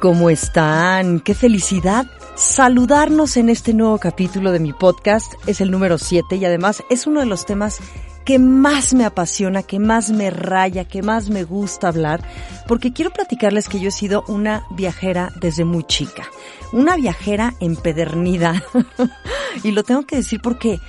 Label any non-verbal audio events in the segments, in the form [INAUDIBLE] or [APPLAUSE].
¿Cómo están? ¡Qué felicidad! Saludarnos en este nuevo capítulo de mi podcast. Es el número 7 y además es uno de los temas que más me apasiona, que más me raya, que más me gusta hablar, porque quiero platicarles que yo he sido una viajera desde muy chica, una viajera empedernida. [LAUGHS] y lo tengo que decir porque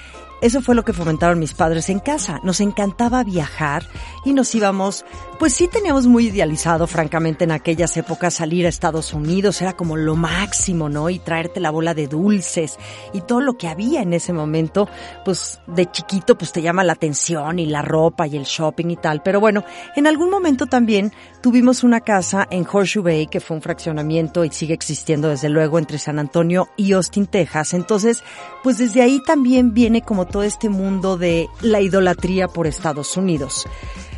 eso fue lo que fomentaron mis padres en casa. Nos encantaba viajar y nos íbamos, pues sí teníamos muy idealizado, francamente, en aquellas épocas salir a Estados Unidos, era como lo máximo, ¿no? Y traerte la bola de dulces y todo lo que había en ese momento, pues de chiquito, pues te llama la atención y la ropa y el shopping y tal. Pero bueno, en algún momento también tuvimos una casa en Horseshoe Bay, que fue un fraccionamiento y sigue existiendo desde luego entre San Antonio y Austin, Texas. Entonces, pues desde ahí también viene como todo este mundo de la idolatría por Estados Unidos.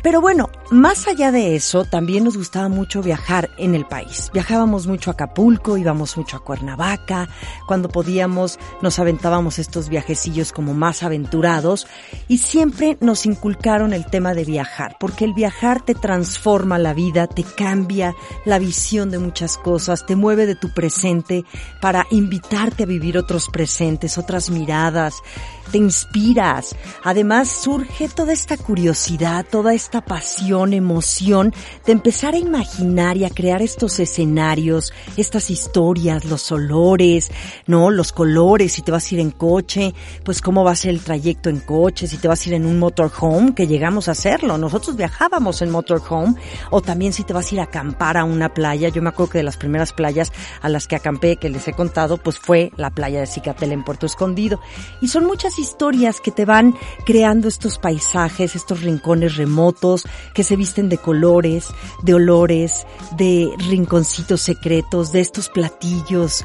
Pero bueno, más allá de eso, también nos gustaba mucho viajar en el país. Viajábamos mucho a Acapulco, íbamos mucho a Cuernavaca, cuando podíamos nos aventábamos estos viajecillos como más aventurados y siempre nos inculcaron el tema de viajar, porque el viajar te transforma la vida, te cambia la visión de muchas cosas, te mueve de tu presente para invitarte a vivir otros presentes, otras miradas, te inspiras. Además surge toda esta curiosidad, toda esta pasión, emoción de empezar a imaginar y a crear estos escenarios, estas historias, los olores, ¿no? Los colores, si te vas a ir en coche, pues cómo va a ser el trayecto en coche, si te vas a ir en un motorhome, que llegamos a hacerlo. Nosotros viajábamos en motorhome, o también si te vas a ir a acampar a una playa. Yo me acuerdo que de las primeras playas a las que acampé, que les he contado, pues fue la playa de Cicatel en Puerto Escondido. Y son muchas historias que te van creando estos paisajes, estos rincones remotos que se visten de colores, de olores, de rinconcitos secretos, de estos platillos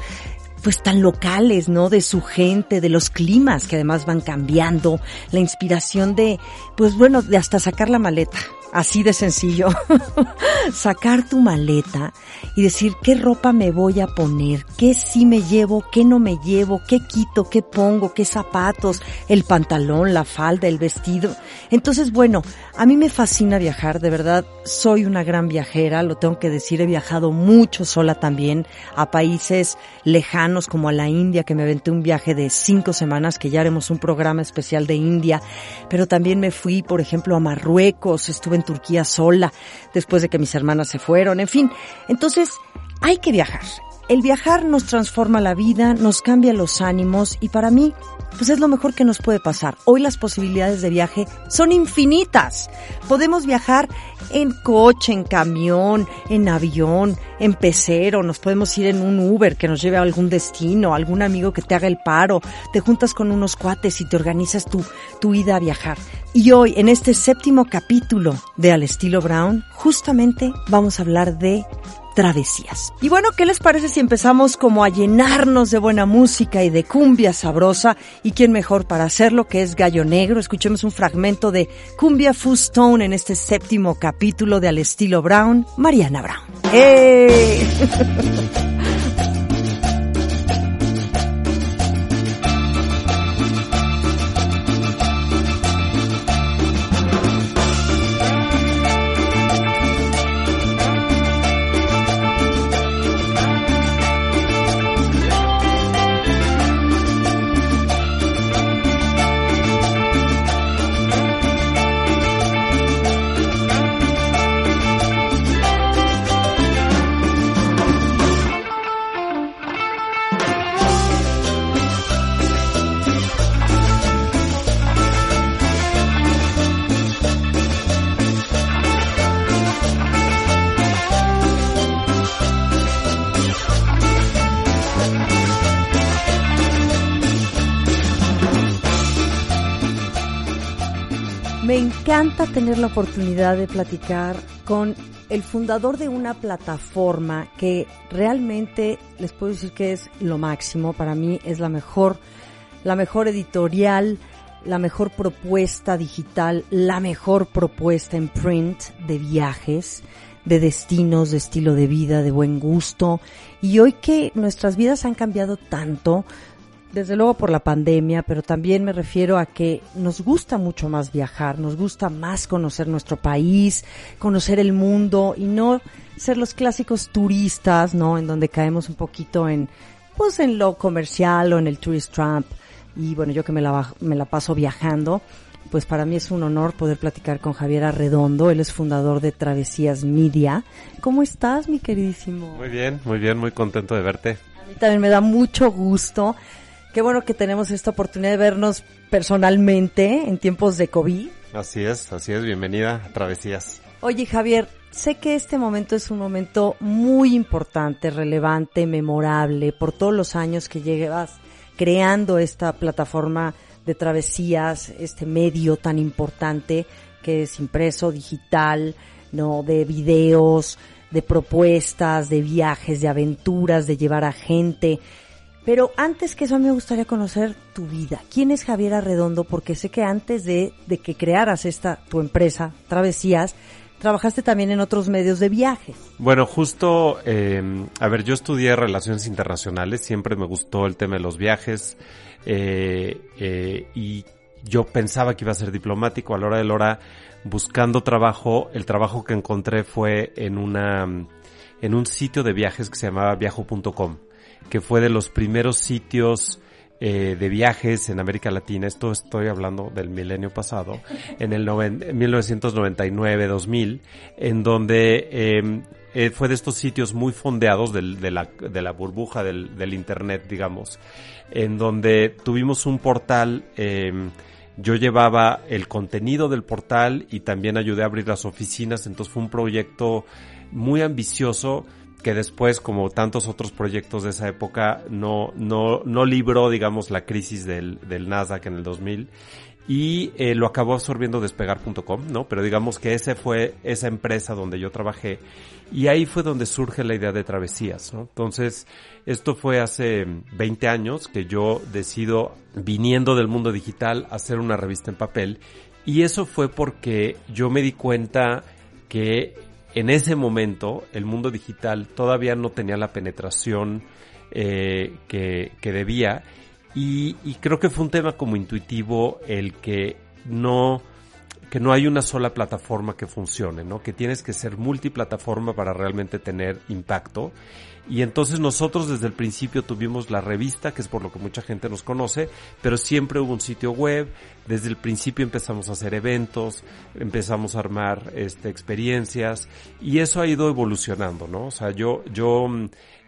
pues tan locales, ¿no? De su gente, de los climas que además van cambiando, la inspiración de, pues bueno, de hasta sacar la maleta, Así de sencillo. [LAUGHS] Sacar tu maleta y decir qué ropa me voy a poner, qué sí me llevo, qué no me llevo, qué quito, qué pongo, qué zapatos, el pantalón, la falda, el vestido. Entonces, bueno, a mí me fascina viajar, de verdad, soy una gran viajera, lo tengo que decir, he viajado mucho sola también a países lejanos como a la India, que me aventé un viaje de cinco semanas, que ya haremos un programa especial de India, pero también me fui, por ejemplo, a Marruecos, estuve en Turquía sola, después de que mis hermanas se fueron, en fin. Entonces, hay que viajar. El viajar nos transforma la vida, nos cambia los ánimos y para mí, pues es lo mejor que nos puede pasar. Hoy las posibilidades de viaje son infinitas. Podemos viajar en coche, en camión, en avión, en pecero, nos podemos ir en un Uber que nos lleve a algún destino, algún amigo que te haga el paro, te juntas con unos cuates y te organizas tu, tu ida a viajar. Y hoy, en este séptimo capítulo de Al estilo Brown, justamente vamos a hablar de travesías. Y bueno, ¿qué les parece si empezamos como a llenarnos de buena música y de cumbia sabrosa? ¿Y quién mejor para hacerlo que es Gallo Negro? Escuchemos un fragmento de Cumbia Stone en este séptimo capítulo de Al estilo Brown, Mariana Brown. ¡Eh! [LAUGHS] encanta tener la oportunidad de platicar con el fundador de una plataforma que realmente les puedo decir que es lo máximo. Para mí es la mejor, la mejor editorial, la mejor propuesta digital, la mejor propuesta en print de viajes, de destinos, de estilo de vida, de buen gusto. Y hoy que nuestras vidas han cambiado tanto, desde luego por la pandemia, pero también me refiero a que nos gusta mucho más viajar, nos gusta más conocer nuestro país, conocer el mundo y no ser los clásicos turistas, ¿no? En donde caemos un poquito en, pues en lo comercial o en el tourist trap. Y bueno, yo que me la, me la paso viajando, pues para mí es un honor poder platicar con Javier Arredondo. Él es fundador de Travesías Media. ¿Cómo estás, mi queridísimo? Muy bien, muy bien, muy contento de verte. A mí también me da mucho gusto. Qué bueno que tenemos esta oportunidad de vernos personalmente en tiempos de COVID. Así es, así es, bienvenida a Travesías. Oye Javier, sé que este momento es un momento muy importante, relevante, memorable, por todos los años que llevas creando esta plataforma de travesías, este medio tan importante que es impreso, digital, no, de videos, de propuestas, de viajes, de aventuras, de llevar a gente. Pero antes que eso me gustaría conocer tu vida. ¿Quién es Javier Arredondo? Porque sé que antes de, de que crearas esta, tu empresa, Travesías, trabajaste también en otros medios de viaje. Bueno, justo, eh, a ver, yo estudié relaciones internacionales, siempre me gustó el tema de los viajes eh, eh, y yo pensaba que iba a ser diplomático. A la hora de la hora, buscando trabajo, el trabajo que encontré fue en una, en un sitio de viajes que se llamaba viajo.com que fue de los primeros sitios eh, de viajes en América Latina. Esto estoy hablando del milenio pasado, [LAUGHS] en el 1999-2000, en donde em, eh, fue de estos sitios muy fondeados del, de, la, de, la, burbuja del, del, Internet, digamos, en donde tuvimos un portal. Eh, yo llevaba el contenido del portal y también ayudé a abrir las oficinas, entonces fue un proyecto muy ambicioso que después, como tantos otros proyectos de esa época, no, no, no libró, digamos, la crisis del, del Nasdaq en el 2000 y eh, lo acabó absorbiendo despegar.com, ¿no? Pero digamos que ese fue esa empresa donde yo trabajé y ahí fue donde surge la idea de travesías, ¿no? Entonces, esto fue hace 20 años que yo decido, viniendo del mundo digital, hacer una revista en papel y eso fue porque yo me di cuenta que en ese momento el mundo digital todavía no tenía la penetración eh, que, que, debía. Y, y, creo que fue un tema como intuitivo el que no que no hay una sola plataforma que funcione, ¿no? Que tienes que ser multiplataforma para realmente tener impacto. Y entonces nosotros desde el principio tuvimos la revista, que es por lo que mucha gente nos conoce, pero siempre hubo un sitio web. Desde el principio empezamos a hacer eventos, empezamos a armar este, experiencias y eso ha ido evolucionando, ¿no? O sea, yo, yo,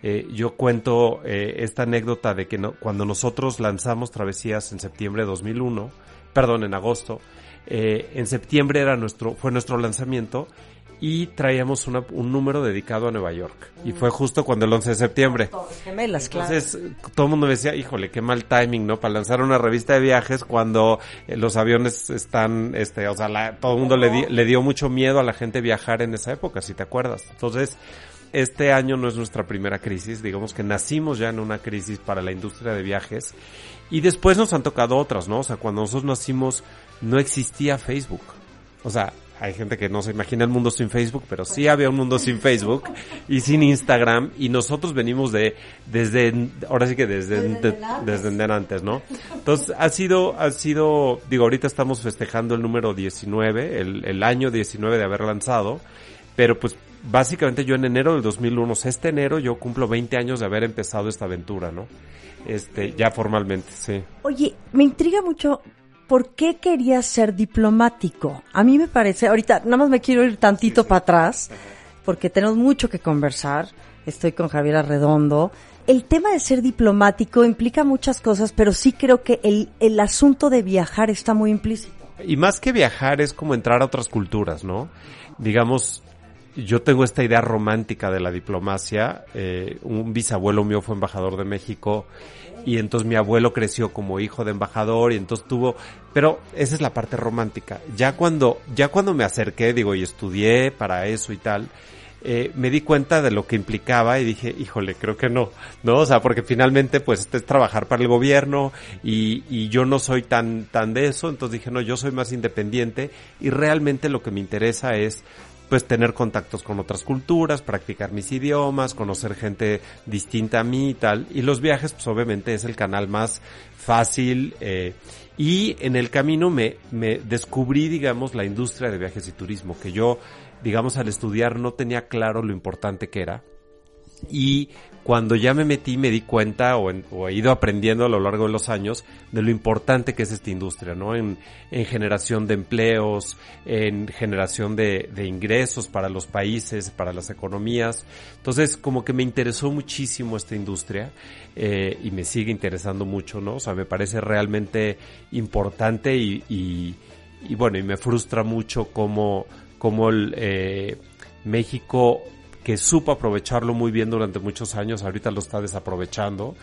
eh, yo cuento eh, esta anécdota de que no, cuando nosotros lanzamos Travesías en septiembre de 2001, perdón, en agosto, eh, en septiembre era nuestro, fue nuestro lanzamiento y traíamos una, un número dedicado a Nueva York. Y fue justo cuando el 11 de septiembre. Gemelas, Entonces, todo el mundo me decía, híjole, qué mal timing, ¿no? Para lanzar una revista de viajes cuando eh, los aviones están, este, o sea, la, todo el mundo le, di, le dio mucho miedo a la gente viajar en esa época, si te acuerdas. Entonces, este año no es nuestra primera crisis, digamos que nacimos ya en una crisis para la industria de viajes y después nos han tocado otras, ¿no? O sea, cuando nosotros nacimos no existía Facebook. O sea, hay gente que no se imagina el mundo sin Facebook, pero sí había un mundo sin Facebook y sin Instagram y nosotros venimos de desde ahora sí que desde desde, desde antes, ¿no? Entonces ha sido ha sido digo ahorita estamos festejando el número 19, el, el año 19 de haber lanzado, pero pues básicamente yo en enero del 2001, o sea, este enero yo cumplo 20 años de haber empezado esta aventura, ¿no? Este, ya formalmente, sí. Oye, me intriga mucho ¿por qué querías ser diplomático? A mí me parece, ahorita nada más me quiero ir tantito para atrás, porque tenemos mucho que conversar. Estoy con Javier Arredondo. El tema de ser diplomático implica muchas cosas, pero sí creo que el, el asunto de viajar está muy implícito. Y más que viajar es como entrar a otras culturas, ¿no? Digamos, yo tengo esta idea romántica de la diplomacia. Eh, un bisabuelo mío fue embajador de México y entonces mi abuelo creció como hijo de embajador y entonces tuvo, pero esa es la parte romántica. Ya cuando, ya cuando me acerqué, digo, y estudié para eso y tal, eh, me di cuenta de lo que implicaba y dije, híjole, creo que no, ¿no? O sea, porque finalmente pues este es trabajar para el gobierno y, y yo no soy tan, tan de eso, entonces dije, no, yo soy más independiente y realmente lo que me interesa es pues tener contactos con otras culturas, practicar mis idiomas, conocer gente distinta a mí y tal. Y los viajes, pues obviamente es el canal más fácil. Eh, y en el camino me, me descubrí, digamos, la industria de viajes y turismo, que yo, digamos, al estudiar no tenía claro lo importante que era. Y cuando ya me metí me di cuenta o, he ido aprendiendo a lo largo de los años de lo importante que es esta industria, ¿no? En, generación de empleos, en generación de, ingresos para los países, para las economías. Entonces, como que me interesó muchísimo esta industria eh, y me sigue interesando mucho, ¿no? O sea, me parece realmente importante y, y, bueno, y me frustra mucho cómo, cómo el, eh, México que supo aprovecharlo muy bien durante muchos años, ahorita lo está desaprovechando,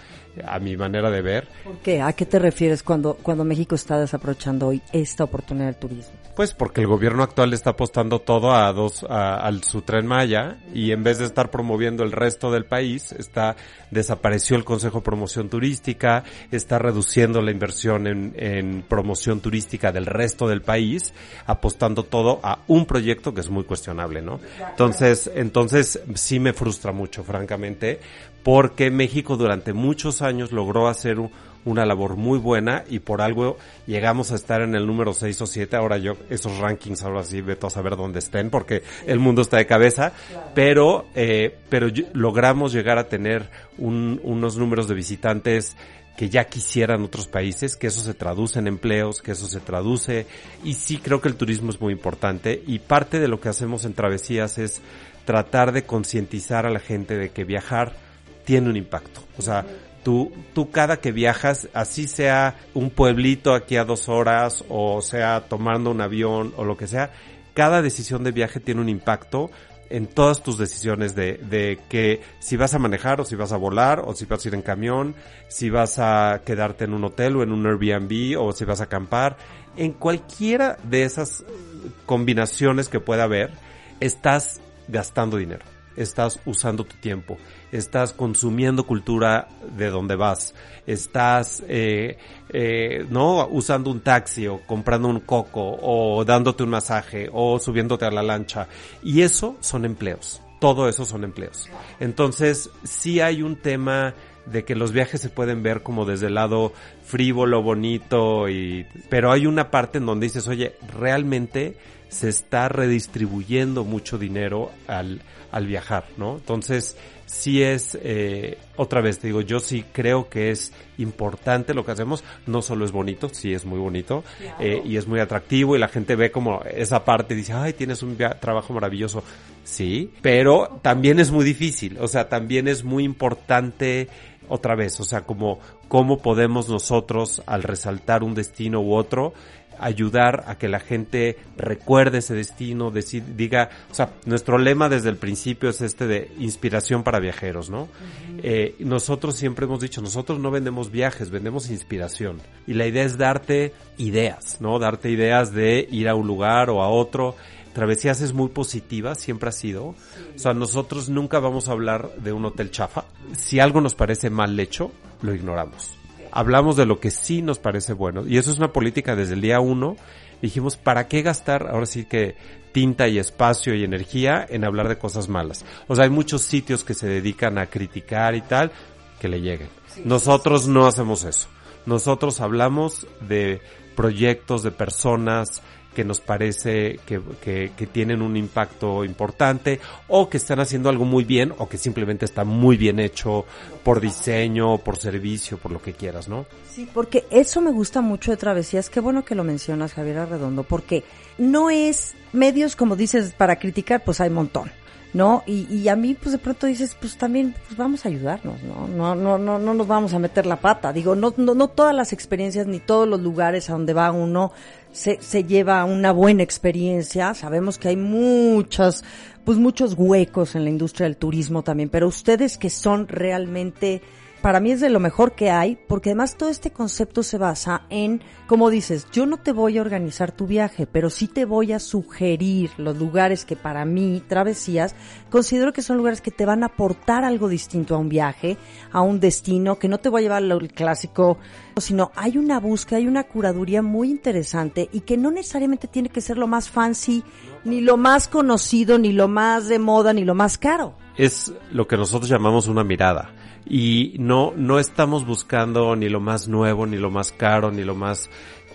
a mi manera de ver. ¿Por qué? ¿A qué te refieres cuando, cuando México está desaprovechando hoy esta oportunidad del turismo? Pues porque el gobierno actual está apostando todo a dos, a, al su tren Maya y en vez de estar promoviendo el resto del país, está, desapareció el Consejo de Promoción Turística, está reduciendo la inversión en, en promoción turística del resto del país, apostando todo a un proyecto que es muy cuestionable, ¿no? Entonces, entonces sí me frustra mucho, francamente, porque México durante muchos años logró hacer una labor muy buena y por algo llegamos a estar en el número 6 o 7. Ahora yo, esos rankings ahora sí veto a saber dónde estén porque el mundo está de cabeza, pero, eh, pero logramos llegar a tener unos números de visitantes que ya quisieran otros países, que eso se traduce en empleos, que eso se traduce. Y sí creo que el turismo es muy importante y parte de lo que hacemos en Travesías es tratar de concientizar a la gente de que viajar tiene un impacto. O sea, tú, tú cada que viajas, así sea un pueblito aquí a dos horas o sea tomando un avión o lo que sea, cada decisión de viaje tiene un impacto en todas tus decisiones de, de que si vas a manejar o si vas a volar o si vas a ir en camión, si vas a quedarte en un hotel o en un Airbnb o si vas a acampar, en cualquiera de esas combinaciones que pueda haber, estás gastando dinero estás usando tu tiempo, estás consumiendo cultura de donde vas, estás, eh, eh, no, usando un taxi o comprando un coco o dándote un masaje o subiéndote a la lancha. Y eso son empleos. Todo eso son empleos. Entonces, sí hay un tema de que los viajes se pueden ver como desde el lado frívolo, bonito y, pero hay una parte en donde dices, oye, realmente se está redistribuyendo mucho dinero al, al viajar, ¿no? Entonces, sí es, eh, otra vez te digo, yo sí creo que es importante lo que hacemos, no solo es bonito, sí es muy bonito, eh, y es muy atractivo, y la gente ve como esa parte y dice, ay, tienes un trabajo maravilloso, sí, pero también es muy difícil, o sea, también es muy importante otra vez, o sea, como cómo podemos nosotros, al resaltar un destino u otro, ayudar a que la gente recuerde ese destino, diga, o sea, nuestro lema desde el principio es este de inspiración para viajeros, ¿no? eh, nosotros siempre hemos dicho, nosotros no vendemos viajes, vendemos inspiración. Y la idea es darte ideas, ¿no? Darte ideas de ir a un lugar o a otro. Travesías es muy positiva, siempre ha sido. O sea, nosotros nunca vamos a hablar de un hotel chafa. Si algo nos parece mal hecho, lo ignoramos hablamos de lo que sí nos parece bueno. Y eso es una política desde el día uno. Dijimos, ¿para qué gastar ahora sí que tinta y espacio y energía en hablar de cosas malas? O sea, hay muchos sitios que se dedican a criticar y tal, que le lleguen. Nosotros no hacemos eso. Nosotros hablamos de proyectos, de personas, que nos parece que, que, tienen un impacto importante o que están haciendo algo muy bien o que simplemente está muy bien hecho por diseño, por servicio, por lo que quieras, ¿no? Sí, porque eso me gusta mucho de Travesías. Qué bueno que lo mencionas, Javier Arredondo, porque no es medios, como dices, para criticar, pues hay montón. ¿no? Y, y a mí, pues de pronto dices, pues también, pues vamos a ayudarnos, ¿no? No, no, no, no nos vamos a meter la pata. Digo, no, no, no todas las experiencias ni todos los lugares a donde va uno se, se lleva una buena experiencia. Sabemos que hay muchas, pues muchos huecos en la industria del turismo también, pero ustedes que son realmente para mí es de lo mejor que hay, porque además todo este concepto se basa en, como dices, yo no te voy a organizar tu viaje, pero sí te voy a sugerir los lugares que para mí, travesías, considero que son lugares que te van a aportar algo distinto a un viaje, a un destino, que no te voy a llevar al clásico, sino hay una búsqueda, hay una curaduría muy interesante y que no necesariamente tiene que ser lo más fancy, ni lo más conocido, ni lo más de moda, ni lo más caro. Es lo que nosotros llamamos una mirada y no, no estamos buscando ni lo más nuevo, ni lo más caro, ni lo más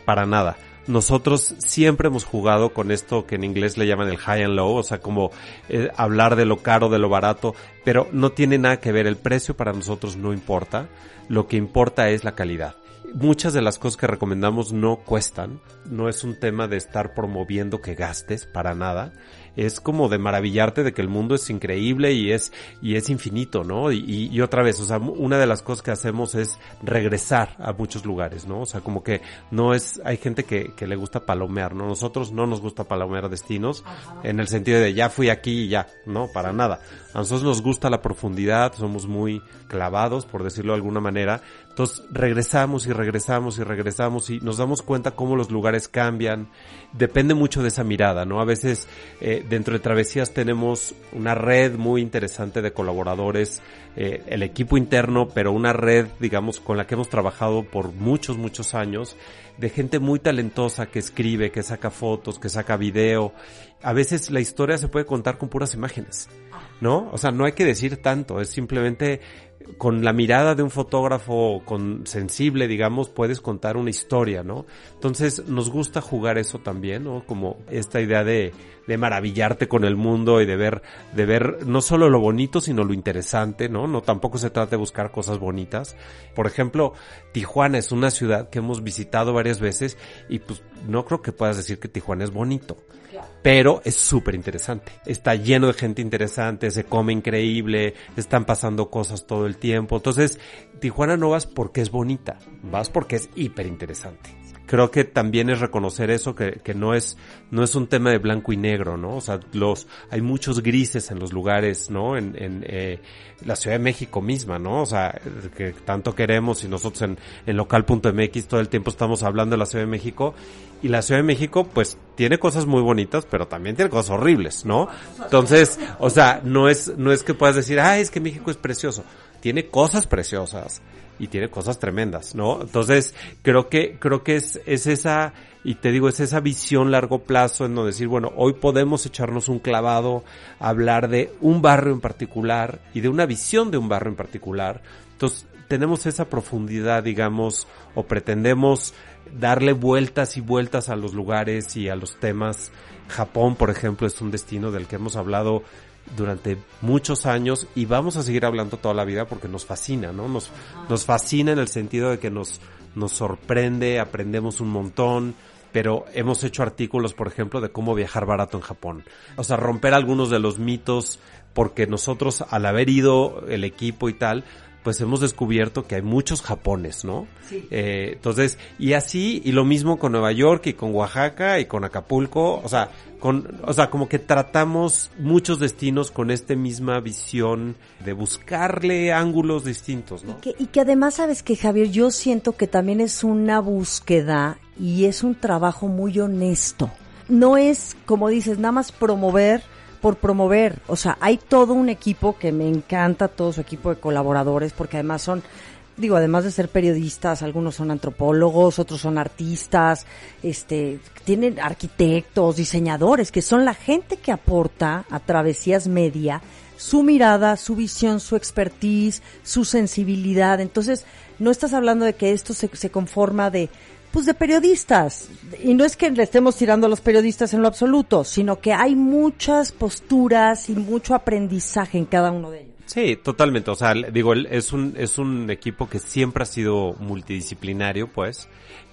para nada. Nosotros siempre hemos jugado con esto que en inglés le llaman el high and low, o sea, como eh, hablar de lo caro, de lo barato, pero no tiene nada que ver, el precio para nosotros no importa, lo que importa es la calidad. Muchas de las cosas que recomendamos no cuestan, no es un tema de estar promoviendo que gastes para nada, es como de maravillarte de que el mundo es increíble y es, y es infinito, ¿no? Y, y, otra vez, o sea, una de las cosas que hacemos es regresar a muchos lugares, ¿no? O sea, como que no es, hay gente que, que le gusta palomear, ¿no? Nosotros no nos gusta palomear destinos en el sentido de ya fui aquí y ya, no, para nada. A nosotros nos gusta la profundidad, somos muy clavados, por decirlo de alguna manera. Entonces regresamos y regresamos y regresamos y nos damos cuenta cómo los lugares cambian. Depende mucho de esa mirada, ¿no? A veces eh, dentro de Travesías tenemos una red muy interesante de colaboradores, eh, el equipo interno, pero una red, digamos, con la que hemos trabajado por muchos, muchos años, de gente muy talentosa que escribe, que saca fotos, que saca video. A veces la historia se puede contar con puras imágenes, ¿no? O sea, no hay que decir tanto, es simplemente con la mirada de un fotógrafo sensible, digamos, puedes contar una historia, ¿no? Entonces nos gusta jugar eso también, ¿no? Como esta idea de, de maravillarte con el mundo y de ver, de ver no solo lo bonito, sino lo interesante, ¿no? No tampoco se trata de buscar cosas bonitas. Por ejemplo, Tijuana es una ciudad que hemos visitado varias veces y pues no creo que puedas decir que Tijuana es bonito pero es súper interesante. Está lleno de gente interesante, se come increíble, están pasando cosas todo el tiempo. Entonces, Tijuana no vas porque es bonita, vas porque es hiper interesante creo que también es reconocer eso, que, que no es, no es un tema de blanco y negro, ¿no? O sea, los, hay muchos grises en los lugares, ¿no? En, en eh, la Ciudad de México misma, ¿no? O sea, que tanto queremos y nosotros en, en local.mx todo el tiempo estamos hablando de la Ciudad de México y la Ciudad de México pues tiene cosas muy bonitas, pero también tiene cosas horribles, ¿no? Entonces, o sea, no es, no es que puedas decir, ah, es que México es precioso. Tiene cosas preciosas y tiene cosas tremendas, ¿no? Entonces, creo que, creo que es, es esa, y te digo, es esa visión largo plazo en donde decir, bueno, hoy podemos echarnos un clavado, hablar de un barrio en particular y de una visión de un barrio en particular. Entonces, tenemos esa profundidad, digamos, o pretendemos darle vueltas y vueltas a los lugares y a los temas. Japón, por ejemplo, es un destino del que hemos hablado durante muchos años y vamos a seguir hablando toda la vida porque nos fascina, ¿no? Nos, nos fascina en el sentido de que nos, nos sorprende, aprendemos un montón, pero hemos hecho artículos, por ejemplo, de cómo viajar barato en Japón. O sea, romper algunos de los mitos porque nosotros al haber ido el equipo y tal, pues hemos descubierto que hay muchos Japones, ¿no? Sí. Eh, entonces, y así, y lo mismo con Nueva York y con Oaxaca y con Acapulco, o sea, con, o sea, como que tratamos muchos destinos con esta misma visión de buscarle ángulos distintos, ¿no? Y que, y que además, sabes que Javier, yo siento que también es una búsqueda y es un trabajo muy honesto. No es, como dices, nada más promover por promover. O sea, hay todo un equipo que me encanta, todo su equipo de colaboradores, porque además son, digo, además de ser periodistas, algunos son antropólogos, otros son artistas, este, tienen arquitectos, diseñadores, que son la gente que aporta a Travesías Media su mirada, su visión, su expertise, su sensibilidad. Entonces, no estás hablando de que esto se, se conforma de pues de periodistas. Y no es que le estemos tirando a los periodistas en lo absoluto, sino que hay muchas posturas y mucho aprendizaje en cada uno de ellos. Sí, totalmente. O sea, digo, es un, es un equipo que siempre ha sido multidisciplinario, pues.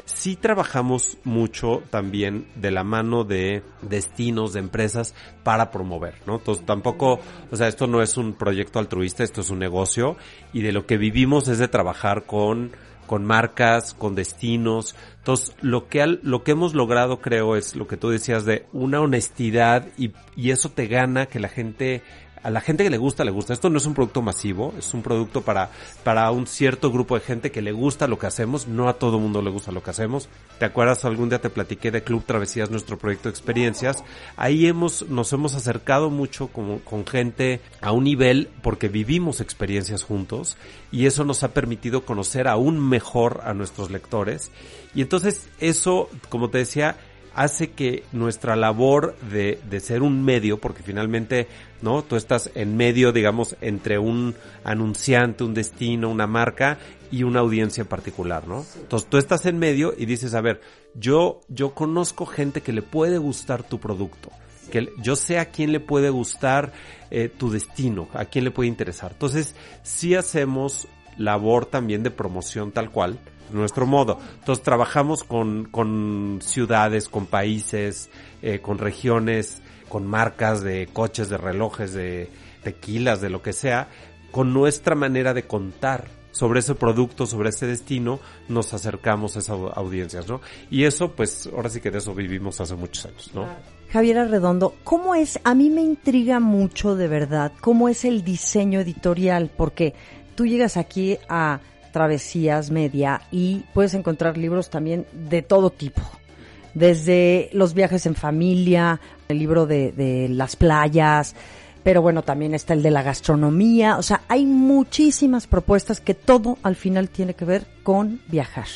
Sí trabajamos mucho también de la mano de destinos, de empresas para promover, ¿no? Entonces tampoco, o sea, esto no es un proyecto altruista, esto es un negocio y de lo que vivimos es de trabajar con con marcas, con destinos. Entonces, lo que, al- lo que hemos logrado, creo, es lo que tú decías de una honestidad y, y eso te gana que la gente, a la gente que le gusta, le gusta. Esto no es un producto masivo, es un producto para, para un cierto grupo de gente que le gusta lo que hacemos, no a todo mundo le gusta lo que hacemos. ¿Te acuerdas? Algún día te platiqué de Club Travesías, nuestro proyecto de experiencias. Ahí hemos, nos hemos acercado mucho con, con gente a un nivel porque vivimos experiencias juntos y eso nos ha permitido conocer aún mejor a nuestros lectores. Y entonces eso, como te decía, hace que nuestra labor de, de ser un medio, porque finalmente, ¿no? Tú estás en medio, digamos, entre un anunciante, un destino, una marca y una audiencia en particular, ¿no? Entonces tú estás en medio y dices, a ver, yo, yo conozco gente que le puede gustar tu producto que yo sé a quién le puede gustar eh, tu destino, a quién le puede interesar. Entonces, sí hacemos labor también de promoción tal cual, nuestro modo. Entonces, trabajamos con, con ciudades, con países, eh, con regiones, con marcas de coches, de relojes, de tequilas, de lo que sea, con nuestra manera de contar sobre ese producto, sobre ese destino, nos acercamos a esas audiencias, ¿no? Y eso, pues, ahora sí que de eso vivimos hace muchos años, ¿no? Javier Arredondo, ¿cómo es? A mí me intriga mucho de verdad cómo es el diseño editorial, porque tú llegas aquí a Travesías Media y puedes encontrar libros también de todo tipo, desde los viajes en familia, el libro de, de las playas, pero bueno, también está el de la gastronomía, o sea, hay muchísimas propuestas que todo al final tiene que ver con viajar,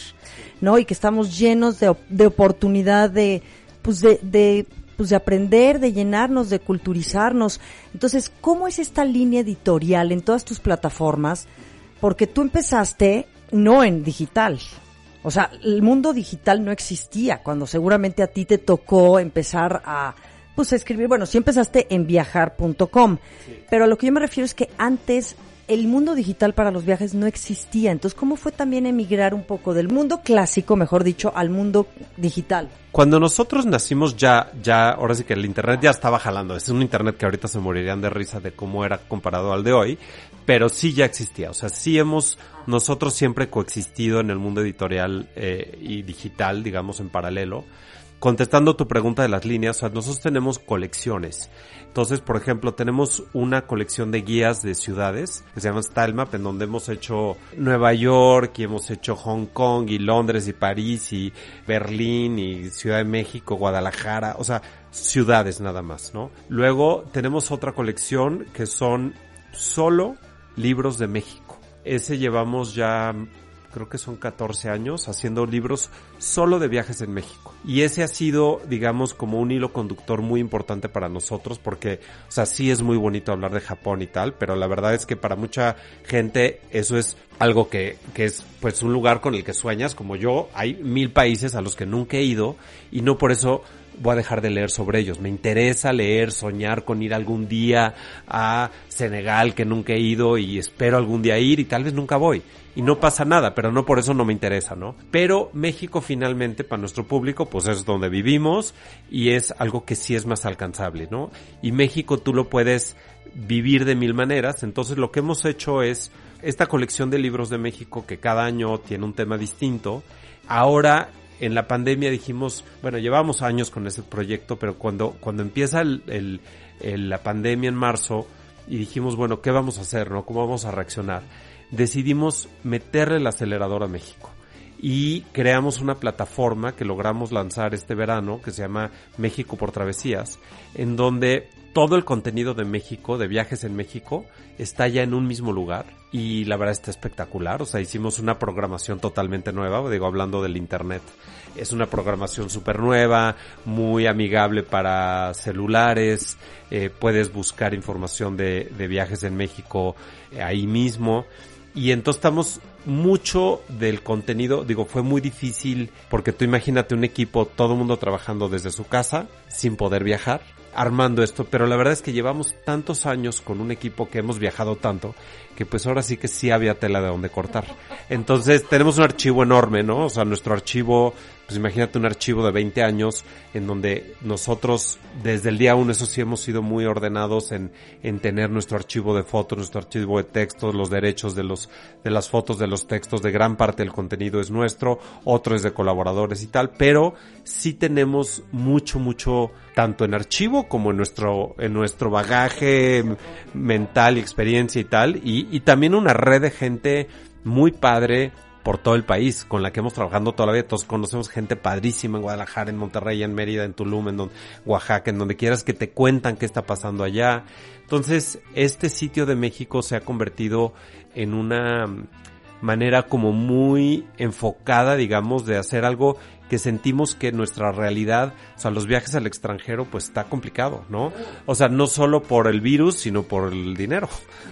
¿no? Y que estamos llenos de, de oportunidad de, pues de, de pues de aprender, de llenarnos, de culturizarnos. Entonces, ¿cómo es esta línea editorial en todas tus plataformas? Porque tú empezaste no en digital. O sea, el mundo digital no existía cuando seguramente a ti te tocó empezar a pues a escribir, bueno, sí empezaste en viajar.com, pero a lo que yo me refiero es que antes el mundo digital para los viajes no existía. Entonces, ¿cómo fue también emigrar un poco del mundo clásico, mejor dicho, al mundo digital? Cuando nosotros nacimos ya, ya, ahora sí que el internet ya estaba jalando. Es un internet que ahorita se morirían de risa de cómo era comparado al de hoy, pero sí ya existía. O sea, sí hemos nosotros siempre coexistido en el mundo editorial eh, y digital, digamos, en paralelo. Contestando tu pregunta de las líneas, o sea, nosotros tenemos colecciones. Entonces, por ejemplo, tenemos una colección de guías de ciudades que se llama Style Map, en donde hemos hecho Nueva York y hemos hecho Hong Kong y Londres y París y Berlín y Ciudad de México, Guadalajara, o sea, ciudades nada más, ¿no? Luego tenemos otra colección que son solo libros de México. Ese llevamos ya creo que son 14 años haciendo libros solo de viajes en México. Y ese ha sido, digamos, como un hilo conductor muy importante para nosotros porque, o sea, sí es muy bonito hablar de Japón y tal, pero la verdad es que para mucha gente eso es algo que, que es pues un lugar con el que sueñas, como yo, hay mil países a los que nunca he ido y no por eso voy a dejar de leer sobre ellos. Me interesa leer, soñar con ir algún día a Senegal que nunca he ido y espero algún día ir y tal vez nunca voy. Y no pasa nada, pero no por eso no me interesa, ¿no? Pero México finalmente para nuestro público pues es donde vivimos y es algo que sí es más alcanzable, ¿no? Y México tú lo puedes vivir de mil maneras, entonces lo que hemos hecho es esta colección de libros de México que cada año tiene un tema distinto. Ahora en la pandemia dijimos, bueno, llevamos años con ese proyecto, pero cuando, cuando empieza el, la pandemia en marzo y dijimos, bueno, ¿qué vamos a hacer? ¿No? ¿Cómo vamos a reaccionar? Decidimos meterle el acelerador a México y creamos una plataforma que logramos lanzar este verano que se llama México por Travesías, en donde todo el contenido de México, de viajes en México, está ya en un mismo lugar y la verdad está espectacular. O sea, hicimos una programación totalmente nueva, digo, hablando del Internet. Es una programación súper nueva, muy amigable para celulares, eh, puedes buscar información de, viajes en México eh, ahí mismo. Y entonces estamos mucho del contenido, digo, fue muy difícil porque tú imagínate un equipo, todo el mundo trabajando desde su casa, sin poder viajar, armando esto, pero la verdad es que llevamos tantos años con un equipo que hemos viajado tanto, que pues ahora sí que sí había tela de donde cortar. Entonces tenemos un archivo enorme, ¿no? O sea, nuestro archivo pues imagínate un archivo de 20 años en donde nosotros desde el día uno, eso sí hemos sido muy ordenados en, en tener nuestro archivo de fotos, nuestro archivo de textos, los derechos de los, de las fotos, de los textos, de gran parte del contenido es nuestro, otro es de colaboradores y tal, pero sí tenemos mucho, mucho, tanto en archivo como en nuestro, en nuestro bagaje mental y experiencia y tal, y, también una red de gente muy padre por todo el país, con la que hemos trabajado toda la vida. Todos conocemos gente padrísima en Guadalajara, en Monterrey, en Mérida, en Tulum, en Oaxaca, en donde quieras que te cuentan qué está pasando allá. Entonces, este sitio de México se ha convertido en una manera como muy enfocada, digamos, de hacer algo que sentimos que nuestra realidad, o sea, los viajes al extranjero, pues está complicado, ¿no? O sea, no solo por el virus, sino por el dinero,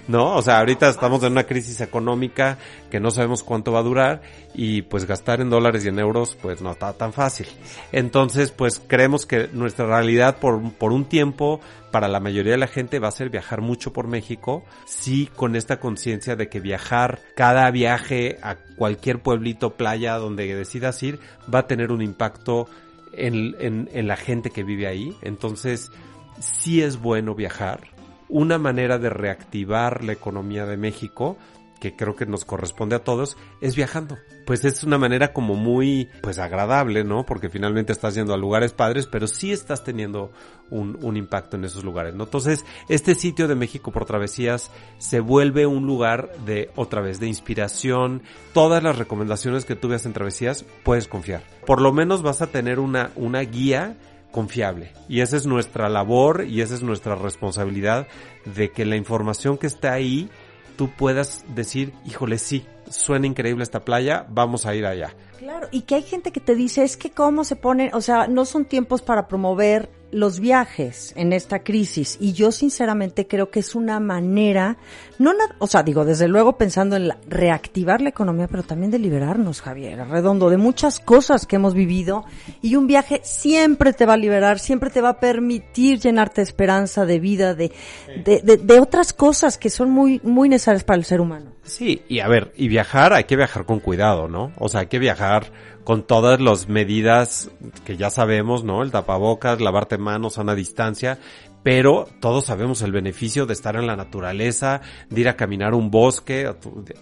¿no? O sea, ahorita estamos en una crisis económica que no sabemos cuánto va a durar y pues gastar en dólares y en euros, pues no está tan fácil. Entonces, pues creemos que nuestra realidad por, por un tiempo para la mayoría de la gente va a ser viajar mucho por México, sí con esta conciencia de que viajar, cada viaje a cualquier pueblito, playa, donde decidas ir, va a tener un impacto en, en, la gente que vive ahí. Entonces, sí es bueno viajar. Una manera de reactivar la economía de México que creo que nos corresponde a todos, es viajando. Pues es una manera como muy, pues agradable, ¿no? Porque finalmente estás yendo a lugares padres, pero sí estás teniendo un, un impacto en esos lugares, ¿no? Entonces, este sitio de México por Travesías se vuelve un lugar de, otra vez, de inspiración. Todas las recomendaciones que tú veas en Travesías, puedes confiar. Por lo menos vas a tener una, una guía confiable. Y esa es nuestra labor y esa es nuestra responsabilidad de que la información que está ahí tú puedas decir, híjole, sí, suena increíble esta playa, vamos a ir allá. Claro, y que hay gente que te dice, es que cómo se pone, o sea, no son tiempos para promover los viajes en esta crisis y yo sinceramente creo que es una manera, no, o sea, digo, desde luego pensando en reactivar la economía, pero también de liberarnos, Javier, redondo, de muchas cosas que hemos vivido y un viaje siempre te va a liberar, siempre te va a permitir llenarte de esperanza, de vida, de, de, de, de otras cosas que son muy, muy necesarias para el ser humano. Sí, y a ver, y viajar, hay que viajar con cuidado, ¿no? O sea, hay que viajar con todas las medidas que ya sabemos, ¿no? El tapabocas, lavarte manos a una distancia, pero todos sabemos el beneficio de estar en la naturaleza, de ir a caminar un bosque,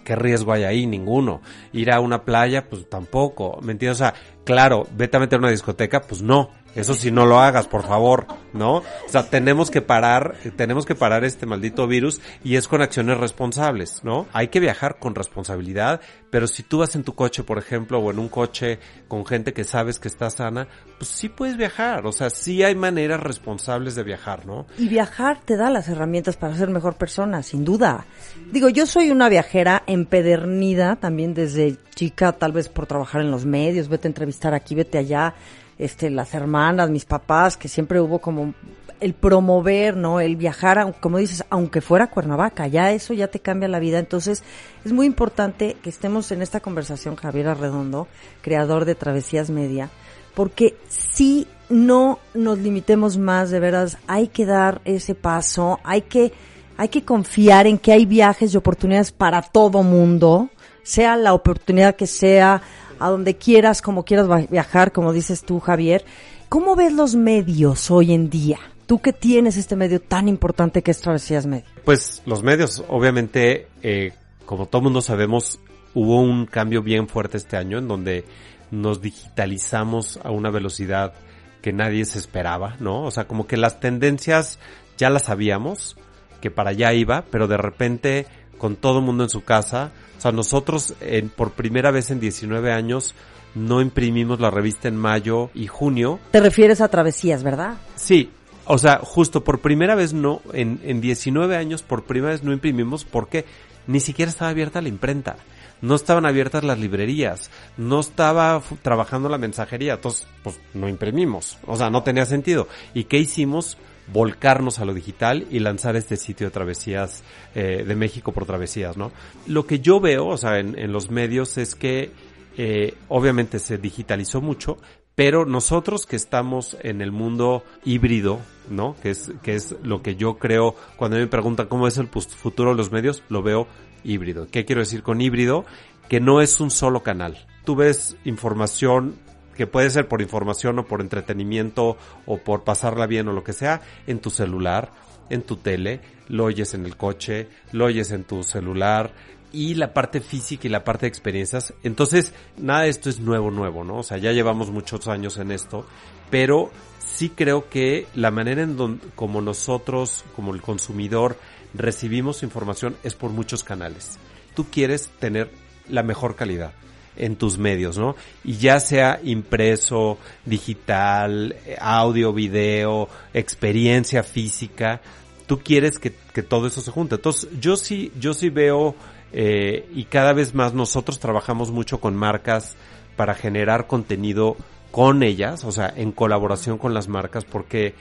¿qué riesgo hay ahí? Ninguno. Ir a una playa, pues tampoco, ¿me entiendes? O sea, claro, vete a meter una discoteca, pues no, eso sí no lo hagas, por favor, ¿no? O sea, tenemos que parar, tenemos que parar este maldito virus y es con acciones responsables, ¿no? Hay que viajar con responsabilidad, pero si tú vas en tu coche, por ejemplo, o en un coche con gente que sabes que está sana, pues sí puedes viajar, o sea, sí hay maneras responsables de viajar, ¿no? Y viajar te da las herramientas para ser mejor persona, sin duda. Digo, yo soy una viajera empedernida también desde chica, tal vez por trabajar en los medios, vete a entrevistar aquí, vete allá este, las hermanas, mis papás, que siempre hubo como el promover, ¿no? El viajar, como dices, aunque fuera Cuernavaca, ya eso ya te cambia la vida. Entonces, es muy importante que estemos en esta conversación, Javier Arredondo, creador de Travesías Media, porque si no nos limitemos más, de veras, hay que dar ese paso, hay que, hay que confiar en que hay viajes y oportunidades para todo mundo, sea la oportunidad que sea, a donde quieras, como quieras viajar, como dices tú, Javier. ¿Cómo ves los medios hoy en día? Tú que tienes este medio tan importante que es Travesías Medio. Pues los medios, obviamente, eh, como todo mundo sabemos, hubo un cambio bien fuerte este año en donde nos digitalizamos a una velocidad que nadie se esperaba, ¿no? O sea, como que las tendencias ya las sabíamos, que para allá iba, pero de repente con todo el mundo en su casa, o sea, nosotros en, por primera vez en 19 años no imprimimos la revista en mayo y junio. Te refieres a travesías, ¿verdad? Sí, o sea, justo por primera vez no, en, en 19 años por primera vez no imprimimos porque ni siquiera estaba abierta la imprenta. No estaban abiertas las librerías, no estaba trabajando la mensajería, entonces pues no imprimimos, o sea, no tenía sentido. ¿Y qué hicimos? Volcarnos a lo digital y lanzar este sitio de travesías eh, de México por travesías, ¿no? Lo que yo veo, o sea, en, los medios es que eh, obviamente se digitalizó mucho, pero nosotros que estamos en el mundo híbrido, ¿no? Que es, que es lo que yo creo, cuando me preguntan cómo es el futuro de los medios, lo veo híbrido. ¿Qué quiero decir con híbrido? Que no es un solo canal. Tú ves información que puede ser por información o por entretenimiento o por pasarla bien o lo que sea, en tu celular, en tu tele, lo oyes en el coche, lo oyes en tu celular, y la parte física y la parte de experiencias. Entonces, nada de esto es nuevo, nuevo, ¿no? O sea, ya llevamos muchos años en esto, pero sí creo que la manera en donde, como nosotros, como el consumidor, recibimos información es por muchos canales. Tú quieres tener la mejor calidad en tus medios, ¿no? Y ya sea impreso, digital, audio, video, experiencia física, tú quieres que, que todo eso se junte. Entonces, yo sí, yo sí veo eh, y cada vez más nosotros trabajamos mucho con marcas para generar contenido con ellas, o sea, en colaboración con las marcas, porque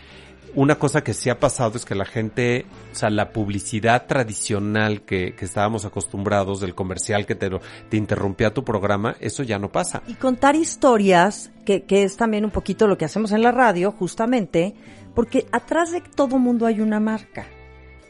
una cosa que sí ha pasado es que la gente, o sea, la publicidad tradicional que, que estábamos acostumbrados del comercial que te, te interrumpía tu programa, eso ya no pasa. Y contar historias, que, que es también un poquito lo que hacemos en la radio, justamente, porque atrás de todo mundo hay una marca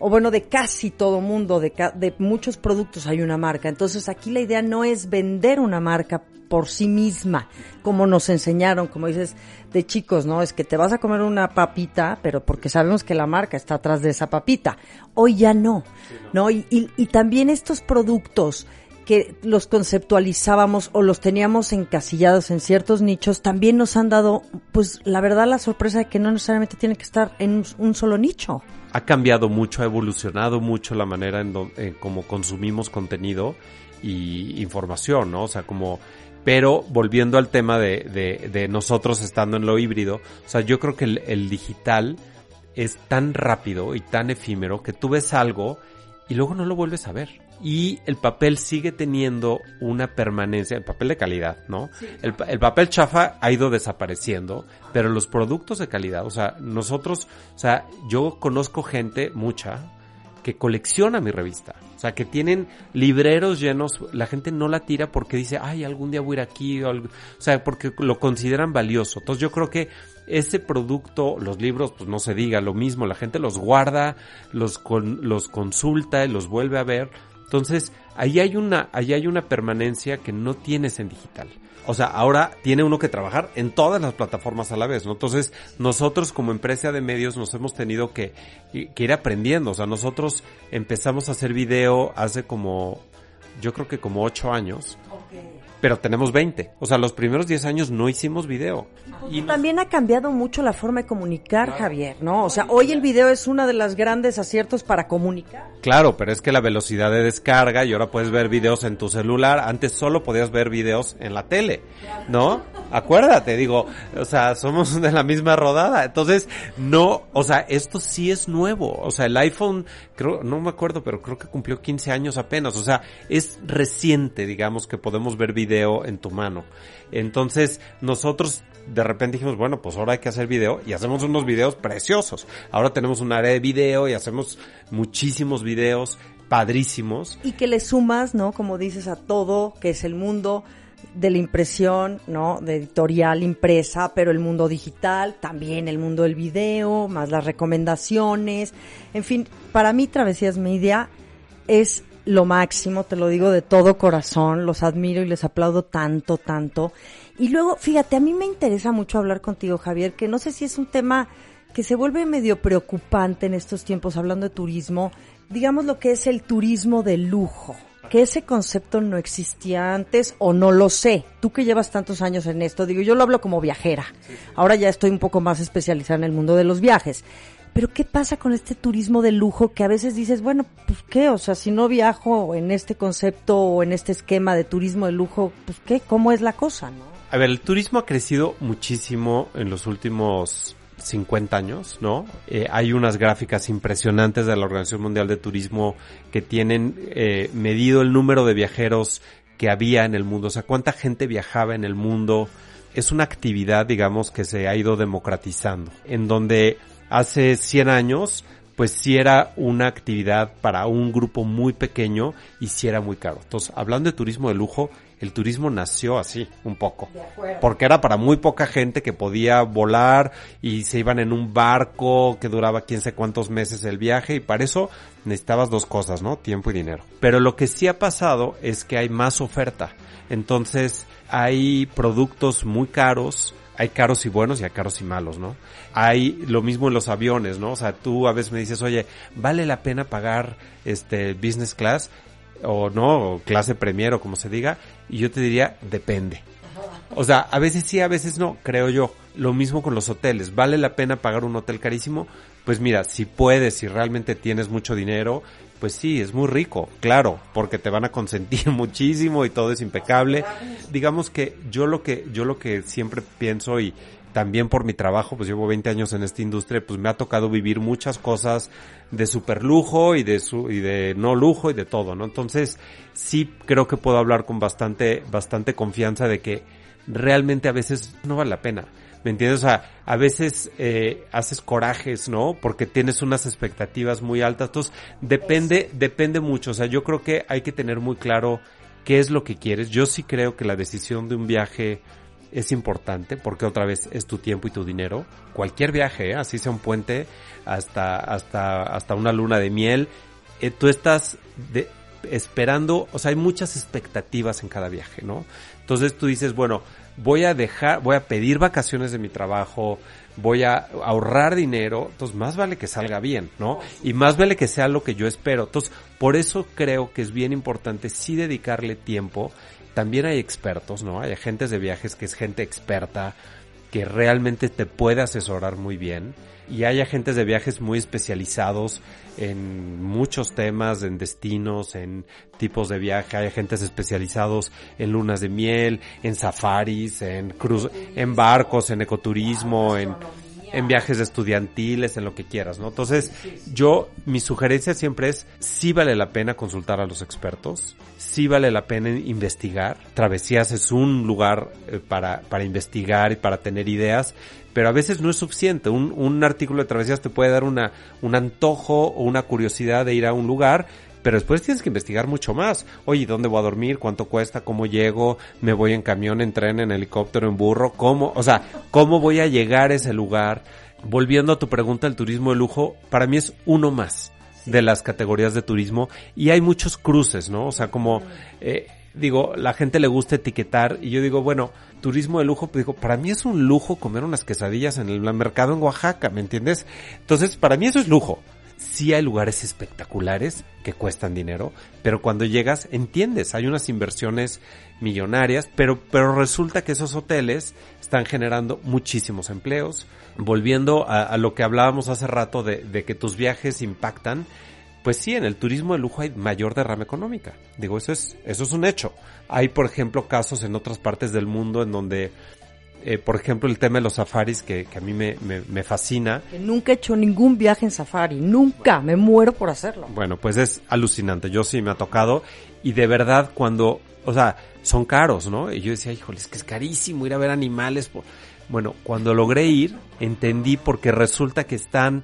o bueno, de casi todo mundo, de, de muchos productos hay una marca. Entonces aquí la idea no es vender una marca por sí misma, como nos enseñaron, como dices, de chicos, ¿no? Es que te vas a comer una papita, pero porque sabemos que la marca está atrás de esa papita. Hoy ya no, ¿no? Y, y, y también estos productos que los conceptualizábamos o los teníamos encasillados en ciertos nichos, también nos han dado, pues la verdad, la sorpresa de que no necesariamente tiene que estar en un solo nicho ha cambiado mucho, ha evolucionado mucho la manera en, donde, como consumimos contenido y información, ¿no? O sea, como, pero volviendo al tema de, de, de nosotros estando en lo híbrido, o sea, yo creo que el, el, digital es tan rápido y tan efímero que tú ves algo y luego no lo vuelves a ver y el papel sigue teniendo una permanencia, el papel de calidad, ¿no? Sí. El, el, papel chafa ha ido desapareciendo, pero los productos de calidad, o sea, nosotros, o sea, yo conozco gente, mucha, que colecciona mi revista. O sea, que tienen libreros llenos, la gente no la tira porque dice, ay, algún día voy a ir aquí, o, algo, o sea, porque lo consideran valioso. Entonces yo creo que ese producto, los libros, pues no se diga lo mismo, la gente los guarda, los, con, los consulta y los vuelve a ver entonces, ahí hay una, ahí hay una permanencia que no tienes en digital. O sea, ahora tiene uno que trabajar en todas las plataformas a la vez, ¿no? Entonces, nosotros como empresa de medios nos hemos tenido que, que ir aprendiendo. O sea, nosotros empezamos a hacer video hace como, yo creo que como ocho años. Pero tenemos 20. O sea, los primeros 10 años no hicimos video. Y también ha cambiado mucho la forma de comunicar, claro. Javier, ¿no? O sea, hoy el video es una de las grandes aciertos para comunicar. Claro, pero es que la velocidad de descarga y ahora puedes ver videos en tu celular. Antes solo podías ver videos en la tele, ¿no? Acuérdate, digo, o sea, somos de la misma rodada. Entonces, no, o sea, esto sí es nuevo. O sea, el iPhone, creo, no me acuerdo, pero creo que cumplió 15 años apenas. O sea, es reciente, digamos, que podemos ver video en tu mano. Entonces, nosotros de repente dijimos, bueno, pues ahora hay que hacer video y hacemos unos videos preciosos. Ahora tenemos un área de video y hacemos muchísimos videos padrísimos. Y que le sumas, ¿no? Como dices, a todo, que es el mundo de la impresión, ¿no? De editorial impresa, pero el mundo digital, también el mundo del video, más las recomendaciones. En fin, para mí Travesías Media es lo máximo, te lo digo de todo corazón, los admiro y les aplaudo tanto, tanto. Y luego, fíjate, a mí me interesa mucho hablar contigo, Javier, que no sé si es un tema que se vuelve medio preocupante en estos tiempos hablando de turismo, digamos lo que es el turismo de lujo, que ese concepto no existía antes o no lo sé. Tú que llevas tantos años en esto, digo, yo lo hablo como viajera. Ahora ya estoy un poco más especializada en el mundo de los viajes. Pero ¿qué pasa con este turismo de lujo que a veces dices, bueno, pues qué, o sea, si no viajo en este concepto o en este esquema de turismo de lujo, pues qué, ¿cómo es la cosa, no? A ver, el turismo ha crecido muchísimo en los últimos 50 años, ¿no? Eh, hay unas gráficas impresionantes de la Organización Mundial de Turismo que tienen eh, medido el número de viajeros que había en el mundo, o sea, cuánta gente viajaba en el mundo. Es una actividad, digamos, que se ha ido democratizando, en donde hace 100 años, pues sí era una actividad para un grupo muy pequeño y sí era muy caro. Entonces, hablando de turismo de lujo, el turismo nació así, un poco. Porque era para muy poca gente que podía volar y se iban en un barco que duraba quién sé cuántos meses el viaje y para eso necesitabas dos cosas, ¿no? Tiempo y dinero. Pero lo que sí ha pasado es que hay más oferta. Entonces, hay productos muy caros, hay caros y buenos y hay caros y malos, ¿no? Hay lo mismo en los aviones, ¿no? O sea, tú a veces me dices, oye, ¿vale la pena pagar este business class? O no, o clase premier o como se diga. Y yo te diría, depende. O sea, a veces sí, a veces no, creo yo. Lo mismo con los hoteles. ¿Vale la pena pagar un hotel carísimo? Pues mira, si puedes, si realmente tienes mucho dinero, pues sí, es muy rico, claro, porque te van a consentir [LAUGHS] muchísimo y todo es impecable. Digamos que yo lo que, yo lo que siempre pienso y también por mi trabajo, pues llevo 20 años en esta industria, pues me ha tocado vivir muchas cosas de super lujo y de su, y de no lujo y de todo, ¿no? Entonces, sí creo que puedo hablar con bastante, bastante confianza de que realmente a veces no vale la pena. ¿Me entiendes? O sea, a veces eh, haces corajes, ¿no? Porque tienes unas expectativas muy altas. Entonces, depende, depende mucho. O sea, yo creo que hay que tener muy claro qué es lo que quieres. Yo sí creo que la decisión de un viaje es importante porque otra vez es tu tiempo y tu dinero. Cualquier viaje, ¿eh? así sea un puente hasta, hasta, hasta una luna de miel, eh, tú estás de, esperando, o sea, hay muchas expectativas en cada viaje, ¿no? Entonces tú dices, bueno, voy a dejar, voy a pedir vacaciones de mi trabajo, voy a ahorrar dinero, entonces más vale que salga bien, ¿no? Y más vale que sea lo que yo espero. Entonces, por eso creo que es bien importante sí dedicarle tiempo. También hay expertos, ¿no? Hay agentes de viajes que es gente experta, que realmente te puede asesorar muy bien. Y hay agentes de viajes muy especializados en muchos temas, en destinos, en tipos de viaje. Hay agentes especializados en lunas de miel, en safaris, en cruz, en barcos, en ecoturismo, en, en viajes estudiantiles, en lo que quieras, ¿no? Entonces, yo, mi sugerencia siempre es, sí vale la pena consultar a los expertos, sí vale la pena investigar. Travesías es un lugar eh, para, para investigar y para tener ideas, pero a veces no es suficiente. Un, un artículo de travesías te puede dar una, un antojo o una curiosidad de ir a un lugar, pero después tienes que investigar mucho más. Oye, ¿dónde voy a dormir? ¿Cuánto cuesta? ¿Cómo llego? ¿Me voy en camión, en tren, en helicóptero, en burro? ¿Cómo? O sea, ¿cómo voy a llegar a ese lugar? Volviendo a tu pregunta, el turismo de lujo, para mí es uno más de las categorías de turismo y hay muchos cruces, ¿no? O sea, como, eh, digo, la gente le gusta etiquetar y yo digo, bueno, turismo de lujo, pues digo, para mí es un lujo comer unas quesadillas en el mercado en Oaxaca, ¿me entiendes? Entonces, para mí eso es lujo. Sí hay lugares espectaculares que cuestan dinero, pero cuando llegas entiendes, hay unas inversiones millonarias, pero, pero resulta que esos hoteles están generando muchísimos empleos. Volviendo a, lo que hablábamos hace rato de, de que tus viajes impactan, pues sí, en el turismo de lujo hay mayor derrama económica. Digo, eso es, eso es un hecho. Hay, por ejemplo, casos en otras partes del mundo en donde, eh, por ejemplo, el tema de los safaris, que, que a mí me, me, me fascina. Que nunca he hecho ningún viaje en safari, nunca, me muero por hacerlo. Bueno, pues es alucinante. Yo sí me ha tocado y de verdad cuando, o sea, son caros, ¿no? Y yo decía, híjole, es que es carísimo ir a ver animales. Por... Bueno, cuando logré ir, entendí porque resulta que están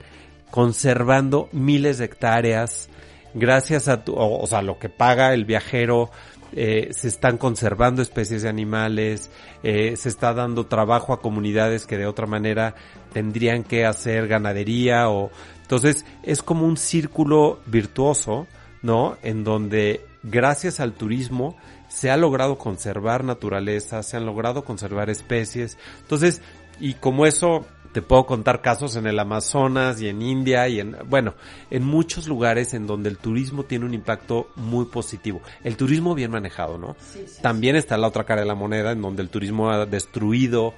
conservando miles de hectáreas, gracias a tu, o, o sea, lo que paga el viajero, eh, se están conservando especies de animales, eh, se está dando trabajo a comunidades que de otra manera tendrían que hacer ganadería o entonces es como un círculo virtuoso, ¿no? En donde gracias al turismo se ha logrado conservar naturaleza, se han logrado conservar especies. Entonces, y como eso te puedo contar casos en el Amazonas y en India y en, bueno, en muchos lugares en donde el turismo tiene un impacto muy positivo. El turismo bien manejado, ¿no? Sí, sí, También está la otra cara de la moneda en donde el turismo ha destruido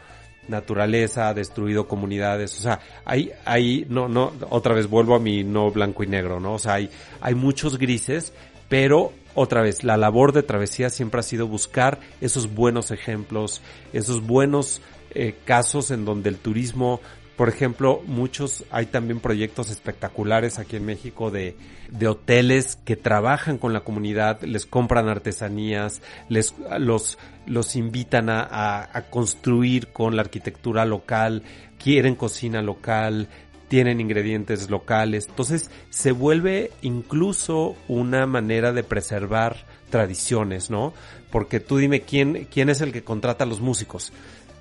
naturaleza, ha destruido comunidades, o sea, hay, hay, no, no, otra vez vuelvo a mi no blanco y negro, ¿no? O sea, hay, hay muchos grises, pero otra vez, la labor de travesía siempre ha sido buscar esos buenos ejemplos, esos buenos eh, casos en donde el turismo, por ejemplo, muchos, hay también proyectos espectaculares aquí en México de, de hoteles que trabajan con la comunidad, les compran artesanías, les, los, los invitan a, a, a construir con la arquitectura local, quieren cocina local, tienen ingredientes locales. Entonces se vuelve incluso una manera de preservar tradiciones, ¿no? Porque tú dime quién, quién es el que contrata a los músicos.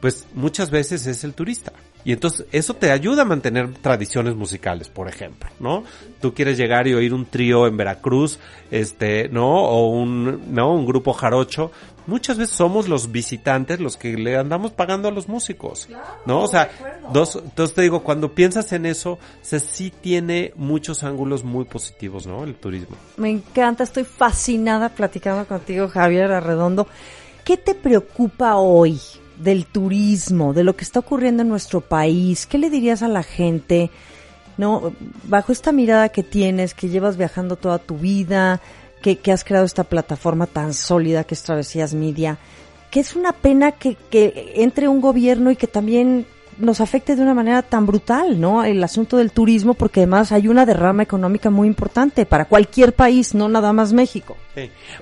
Pues muchas veces es el turista, Y entonces eso te ayuda a mantener tradiciones musicales, por ejemplo, ¿no? Tú quieres llegar y oír un trío en Veracruz, este, ¿no? O un, ¿no? Un grupo jarocho. Muchas veces somos los visitantes los que le andamos pagando a los músicos, ¿no? O sea, dos, entonces te digo, cuando piensas en eso, se sí tiene muchos ángulos muy positivos, ¿no? El turismo. Me encanta, estoy fascinada platicando contigo, Javier Arredondo. ¿Qué te preocupa hoy? Del turismo, de lo que está ocurriendo en nuestro país, ¿qué le dirías a la gente? No, bajo esta mirada que tienes, que llevas viajando toda tu vida, que, has creado esta plataforma tan sólida que es Travesías Media, que es una pena que, que entre un gobierno y que también nos afecte de una manera tan brutal, ¿no? El asunto del turismo, porque además hay una derrama económica muy importante para cualquier país, no nada más México.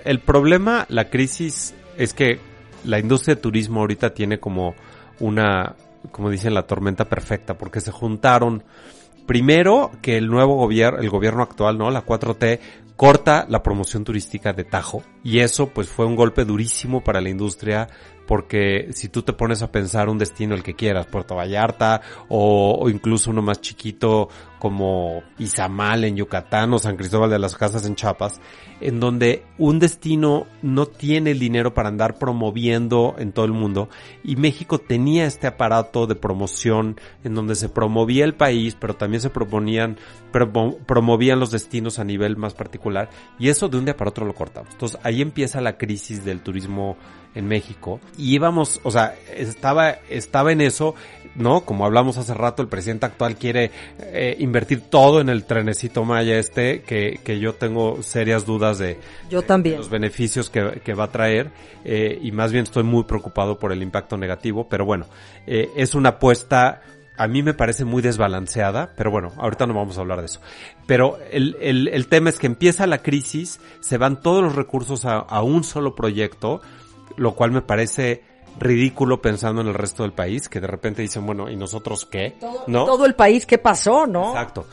El problema, la crisis, es que la industria de turismo ahorita tiene como una, como dicen, la tormenta perfecta, porque se juntaron primero que el nuevo gobierno, el gobierno actual, ¿no? La 4T corta la promoción turística de Tajo y eso pues fue un golpe durísimo para la industria porque si tú te pones a pensar un destino el que quieras, Puerto Vallarta o, incluso uno más chiquito como Izamal en Yucatán o San Cristóbal de las Casas en Chiapas, en donde un destino no tiene el dinero para andar promoviendo en todo el mundo y México tenía este aparato de promoción en donde se promovía el país, pero también se proponían, promovían los destinos a nivel más particular y eso de un día para otro lo cortamos. Entonces ahí empieza la crisis del turismo en México y íbamos, o sea, estaba, estaba en eso, ¿no? Como hablamos hace rato, el presidente actual quiere eh, invertir todo en el trenecito Maya este, que, que yo tengo serias dudas de, yo también. de los beneficios que, que, va a traer eh, y más bien estoy muy preocupado por el impacto negativo, pero bueno, eh, es una apuesta a mí me parece muy desbalanceada, pero bueno, ahorita no vamos a hablar de eso. Pero el, el, el tema es que empieza la crisis, se van todos los recursos a, a un solo proyecto, lo cual me parece ridículo pensando en el resto del país, que de repente dicen, bueno, ¿y nosotros qué? Todo, ¿No? todo el país, ¿qué pasó, no? Exacto.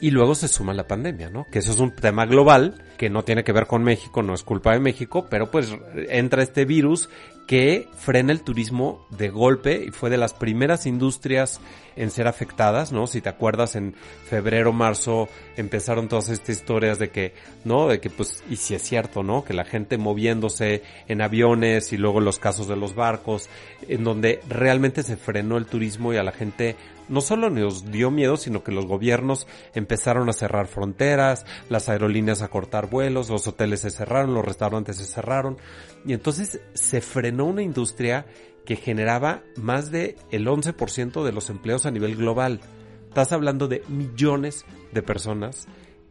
Y luego se suma la pandemia, ¿no? Que eso es un tema global, que no tiene que ver con México, no es culpa de México, pero pues entra este virus que frena el turismo de golpe y fue de las primeras industrias en ser afectadas, ¿no? Si te acuerdas, en febrero, marzo empezaron todas estas historias de que, ¿no? De que pues, y si es cierto, ¿no? Que la gente moviéndose en aviones y luego los casos de los barcos, en donde realmente se frenó el turismo y a la gente no solo nos dio miedo, sino que los gobiernos empezaron a cerrar fronteras, las aerolíneas a cortar vuelos, los hoteles se cerraron, los restaurantes se cerraron, y entonces se frenó una industria que generaba más de el 11% de los empleos a nivel global. Estás hablando de millones de personas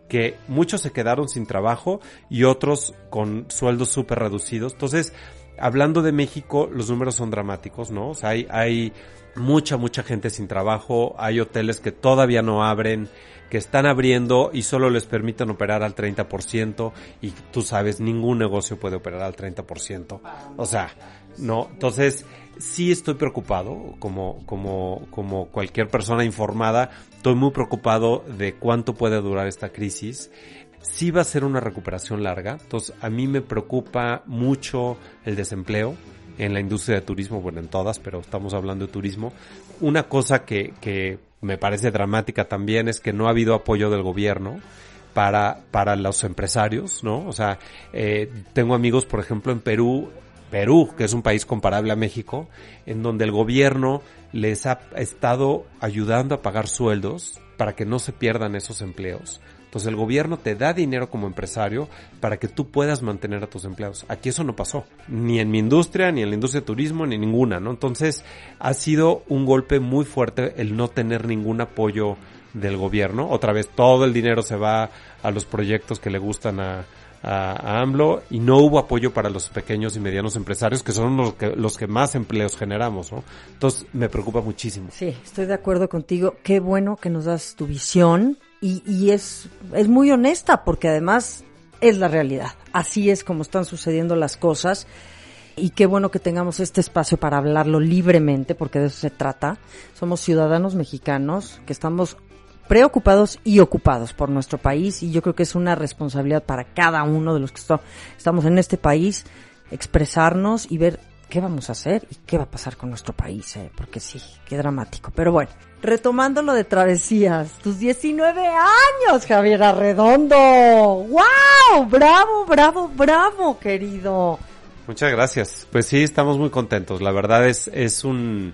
que muchos se quedaron sin trabajo y otros con sueldos súper reducidos. Entonces, hablando de México, los números son dramáticos, ¿no? O sea, hay, hay mucha, mucha gente sin trabajo, hay hoteles que todavía no abren, que están abriendo y solo les permiten operar al 30% y tú sabes, ningún negocio puede operar al 30%. O sea, no, entonces sí estoy preocupado, como, como, como cualquier persona informada, estoy muy preocupado de cuánto puede durar esta crisis. Sí va a ser una recuperación larga, entonces a mí me preocupa mucho el desempleo en la industria de turismo, bueno, en todas, pero estamos hablando de turismo. Una cosa que, que me parece dramática también es que no ha habido apoyo del gobierno para, para los empresarios, ¿no? O sea, eh, tengo amigos, por ejemplo, en Perú, Perú, que es un país comparable a México, en donde el gobierno les ha estado ayudando a pagar sueldos para que no se pierdan esos empleos. Entonces el gobierno te da dinero como empresario para que tú puedas mantener a tus empleados. Aquí eso no pasó, ni en mi industria, ni en la industria de turismo, ni ninguna, ¿no? Entonces ha sido un golpe muy fuerte el no tener ningún apoyo del gobierno. Otra vez todo el dinero se va a los proyectos que le gustan a, a, a, AMLO y no hubo apoyo para los pequeños y medianos empresarios que son los que, los que más empleos generamos, ¿no? Entonces me preocupa muchísimo. Sí, estoy de acuerdo contigo. Qué bueno que nos das tu visión y, y es, es muy honesta porque además es la realidad. Así es como están sucediendo las cosas y qué bueno que tengamos este espacio para hablarlo libremente porque de eso se trata. Somos ciudadanos mexicanos que estamos preocupados y ocupados por nuestro país y yo creo que es una responsabilidad para cada uno de los que estamos en este país expresarnos y ver ¿qué vamos a hacer y qué va a pasar con nuestro país? Eh? Porque sí, qué dramático. Pero bueno, retomando lo de travesías, tus 19 años, Javier Arredondo. ¡Wow! Bravo, bravo, bravo, querido. Muchas gracias. Pues sí, estamos muy contentos. La verdad es, es un,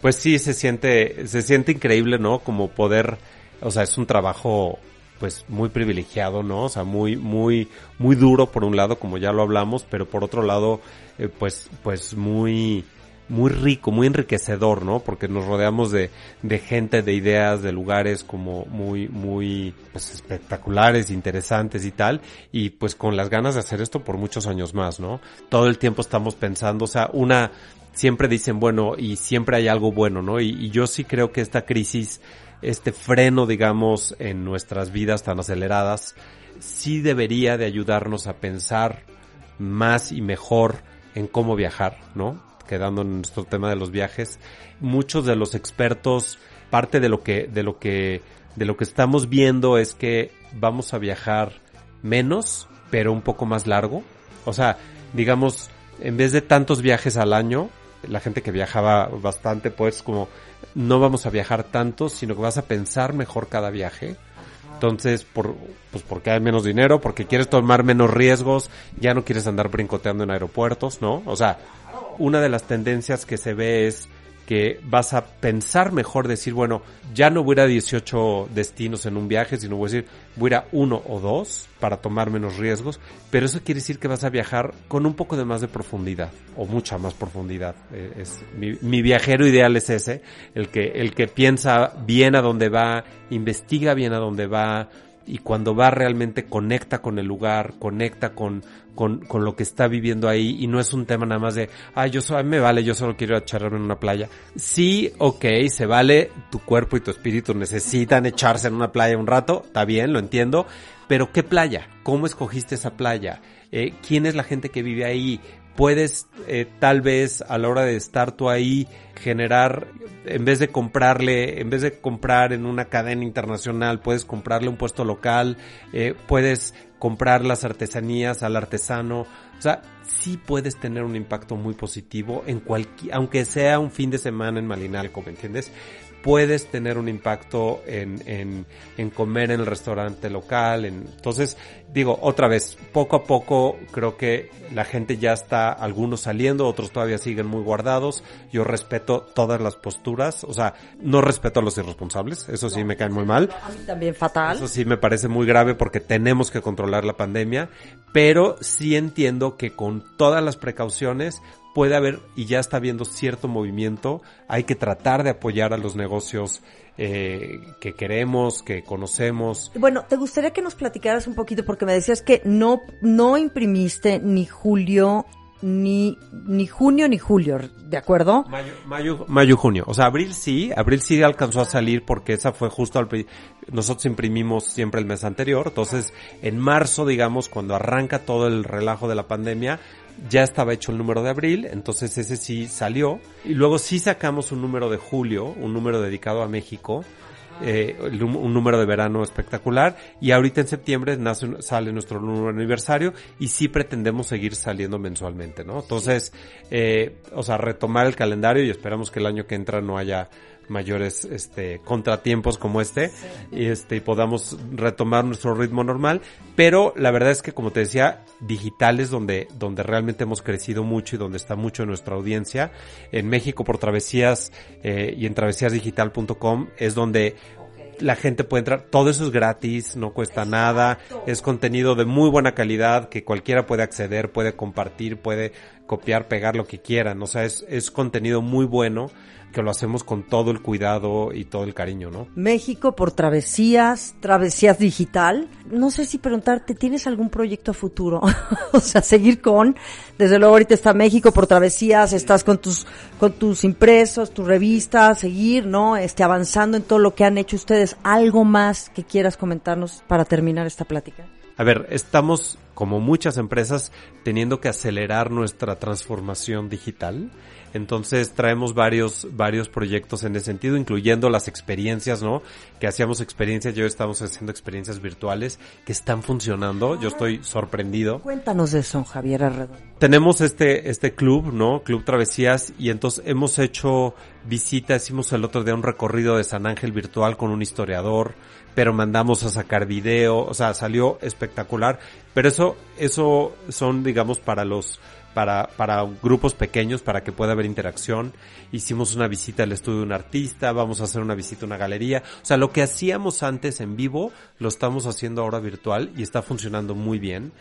pues sí, se siente, se siente increíble, ¿no? Como poder, o sea, es un trabajo pues muy privilegiado, ¿no? O sea, muy, muy, muy duro por un lado, como ya lo hablamos, pero por otro lado, eh, pues, pues muy, muy rico, muy enriquecedor, ¿no? Porque nos rodeamos de, de gente, de ideas, de lugares como muy, muy pues, espectaculares, interesantes y tal, y pues con las ganas de hacer esto por muchos años más, ¿no? Todo el tiempo estamos pensando, o sea, una, siempre dicen, bueno, y siempre hay algo bueno, ¿no? Y, y yo sí creo que esta crisis este freno, digamos, en nuestras vidas tan aceleradas, sí debería de ayudarnos a pensar más y mejor en cómo viajar, ¿no? Quedando en nuestro tema de los viajes, muchos de los expertos, parte de lo que, de lo que, de lo que estamos viendo es que vamos a viajar menos, pero un poco más largo. O sea, digamos, en vez de tantos viajes al año, la gente que viajaba bastante, pues como no vamos a viajar tanto, sino que vas a pensar mejor cada viaje. Entonces, por, pues porque hay menos dinero, porque quieres tomar menos riesgos, ya no quieres andar brincoteando en aeropuertos, ¿no? O sea, una de las tendencias que se ve es que vas a pensar mejor, decir, bueno, ya no voy a ir a 18 destinos en un viaje, sino voy a decir, voy a ir a uno o dos para tomar menos riesgos, pero eso quiere decir que vas a viajar con un poco de más de profundidad, o mucha más profundidad. Eh, es, mi, mi viajero ideal es ese, el que, el que piensa bien a dónde va, investiga bien a dónde va, y cuando va realmente conecta con el lugar, conecta con, con, con lo que está viviendo ahí y no es un tema nada más de, ah, yo solo, me vale, yo solo quiero echarme en una playa. Sí, ok, se vale, tu cuerpo y tu espíritu necesitan echarse en una playa un rato, está bien, lo entiendo, pero ¿qué playa? ¿Cómo escogiste esa playa? Eh, ¿Quién es la gente que vive ahí? Puedes eh, tal vez a la hora de estar tú ahí generar en vez de comprarle en vez de comprar en una cadena internacional puedes comprarle un puesto local eh, puedes comprar las artesanías al artesano o sea sí puedes tener un impacto muy positivo en cualquier aunque sea un fin de semana en Malinalco ¿me entiendes? Puedes tener un impacto en, en, en comer en el restaurante local. En, entonces, digo, otra vez, poco a poco creo que la gente ya está, algunos saliendo, otros todavía siguen muy guardados. Yo respeto todas las posturas, o sea, no respeto a los irresponsables, eso sí me cae muy mal. A mí también fatal. Eso sí me parece muy grave porque tenemos que controlar la pandemia, pero sí entiendo que con todas las precauciones puede haber y ya está habiendo cierto movimiento. Hay que tratar de apoyar a los negocios eh, que queremos, que conocemos. Bueno, te gustaría que nos platicaras un poquito porque me decías que no no imprimiste ni julio ni ni junio ni julio, ¿de acuerdo? Mayo, mayo, mayo, junio. O sea, abril sí, abril sí alcanzó a salir porque esa fue justo al nosotros imprimimos siempre el mes anterior, entonces en marzo, digamos, cuando arranca todo el relajo de la pandemia, ya estaba hecho el número de abril, entonces ese sí salió. Y luego sí sacamos un número de julio, un número dedicado a México, eh, un número de verano espectacular. Y ahorita en septiembre nace, sale nuestro número aniversario y sí pretendemos seguir saliendo mensualmente, ¿no? Entonces, eh, o sea, retomar el calendario y esperamos que el año que entra no haya mayores este contratiempos como este y este y podamos retomar nuestro ritmo normal. Pero la verdad es que como te decía digital es donde donde realmente hemos crecido mucho y donde está mucho nuestra audiencia. En México por travesías eh, y en travesíasdigital.com es donde la gente puede entrar, todo eso es gratis, no cuesta nada, es contenido de muy buena calidad que cualquiera puede acceder, puede compartir, puede copiar, pegar lo que quieran, o sea, es, es contenido muy bueno que lo hacemos con todo el cuidado y todo el cariño, ¿no? México por travesías, travesías digital. No sé si preguntarte, ¿tienes algún proyecto a futuro? [LAUGHS] o sea, seguir con, desde luego ahorita está México por travesías, estás con tus, con tus impresos, tu revista, seguir, ¿no? Este, avanzando en todo lo que han hecho ustedes. ¿Algo más que quieras comentarnos para terminar esta plática? A ver, estamos como muchas empresas, teniendo que acelerar nuestra transformación digital. Entonces traemos varios, varios proyectos en ese sentido, incluyendo las experiencias, ¿no? Que hacíamos experiencias, yo estamos haciendo experiencias virtuales que están funcionando. Yo estoy sorprendido. Cuéntanos de eso, Javier Arredondo. Tenemos este, este club, ¿no? Club Travesías, y entonces hemos hecho visitas, hicimos el otro día un recorrido de San Ángel virtual con un historiador, pero mandamos a sacar video, o sea, salió espectacular. Pero eso, eso son, digamos, para los, para, para grupos pequeños, para que pueda haber interacción. Hicimos una visita al estudio de un artista, vamos a hacer una visita a una galería. O sea, lo que hacíamos antes en vivo, lo estamos haciendo ahora virtual y está funcionando muy bien.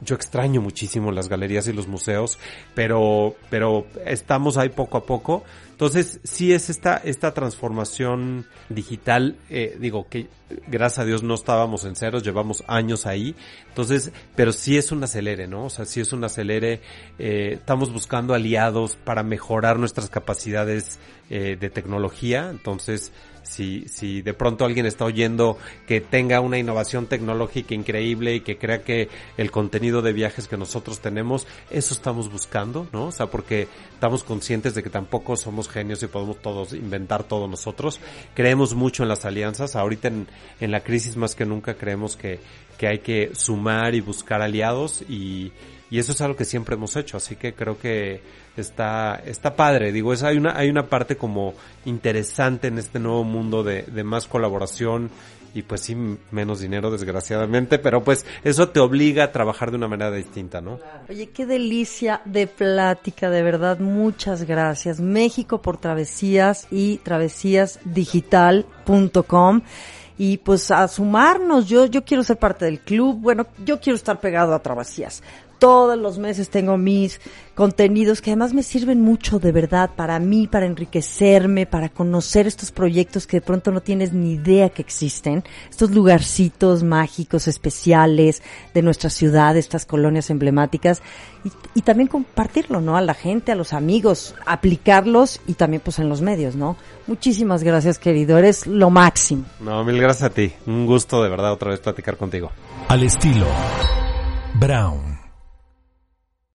Yo extraño muchísimo las galerías y los museos, pero, pero estamos ahí poco a poco. Entonces, sí es esta, esta transformación digital, eh, digo que gracias a Dios no estábamos en ceros, llevamos años ahí. Entonces, pero sí es un acelere, ¿no? O sea, sí es un acelere. Eh, estamos buscando aliados para mejorar nuestras capacidades eh, de tecnología. Entonces, si, si de pronto alguien está oyendo que tenga una innovación tecnológica increíble y que crea que el contenido de viajes que nosotros tenemos, eso estamos buscando, ¿no? O sea, porque estamos conscientes de que tampoco somos genios y podemos todos inventar todo nosotros. Creemos mucho en las alianzas. Ahorita en, en la crisis más que nunca creemos que, que hay que sumar y buscar aliados y, y eso es algo que siempre hemos hecho, así que creo que está, está padre, digo, es, hay una, hay una parte como interesante en este nuevo mundo de, de más colaboración y pues sí, menos dinero desgraciadamente, pero pues eso te obliga a trabajar de una manera distinta, ¿no? Oye, qué delicia de plática, de verdad, muchas gracias. México por Travesías y travesíasdigital.com y pues a sumarnos, yo, yo quiero ser parte del club, bueno, yo quiero estar pegado a Travesías todos los meses tengo mis contenidos que además me sirven mucho de verdad para mí, para enriquecerme, para conocer estos proyectos que de pronto no tienes ni idea que existen, estos lugarcitos mágicos especiales de nuestra ciudad, estas colonias emblemáticas y, y también compartirlo, ¿no? A la gente, a los amigos, aplicarlos y también pues en los medios, ¿no? Muchísimas gracias, querido, eres lo máximo. No, mil gracias a ti. Un gusto de verdad otra vez platicar contigo. Al estilo Brown.